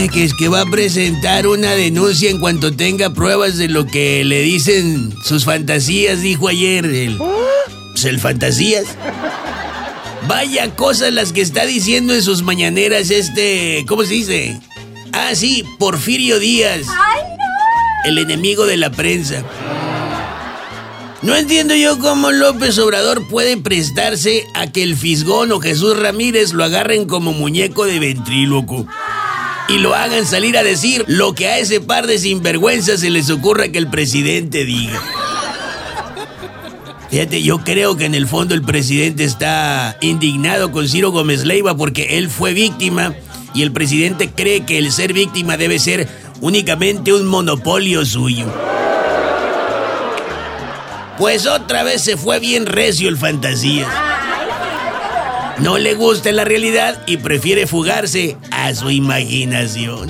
Eh, que es que va a presentar una denuncia en cuanto tenga pruebas de lo que le dicen sus fantasías, dijo ayer. El, pues el fantasías. Vaya cosas las que está diciendo en sus mañaneras este... ¿Cómo se dice? Ah, sí, Porfirio Díaz. El enemigo de la prensa. No entiendo yo cómo López Obrador puede prestarse a que el Fisgón o Jesús Ramírez lo agarren como muñeco de ventríloco y lo hagan salir a decir lo que a ese par de sinvergüenzas se les ocurra que el presidente diga. Fíjate, yo creo que en el fondo el presidente está indignado con Ciro Gómez Leiva porque él fue víctima y el presidente cree que el ser víctima debe ser únicamente un monopolio suyo. Pues otra vez se fue bien recio el fantasía. No le gusta la realidad y prefiere fugarse a su imaginación.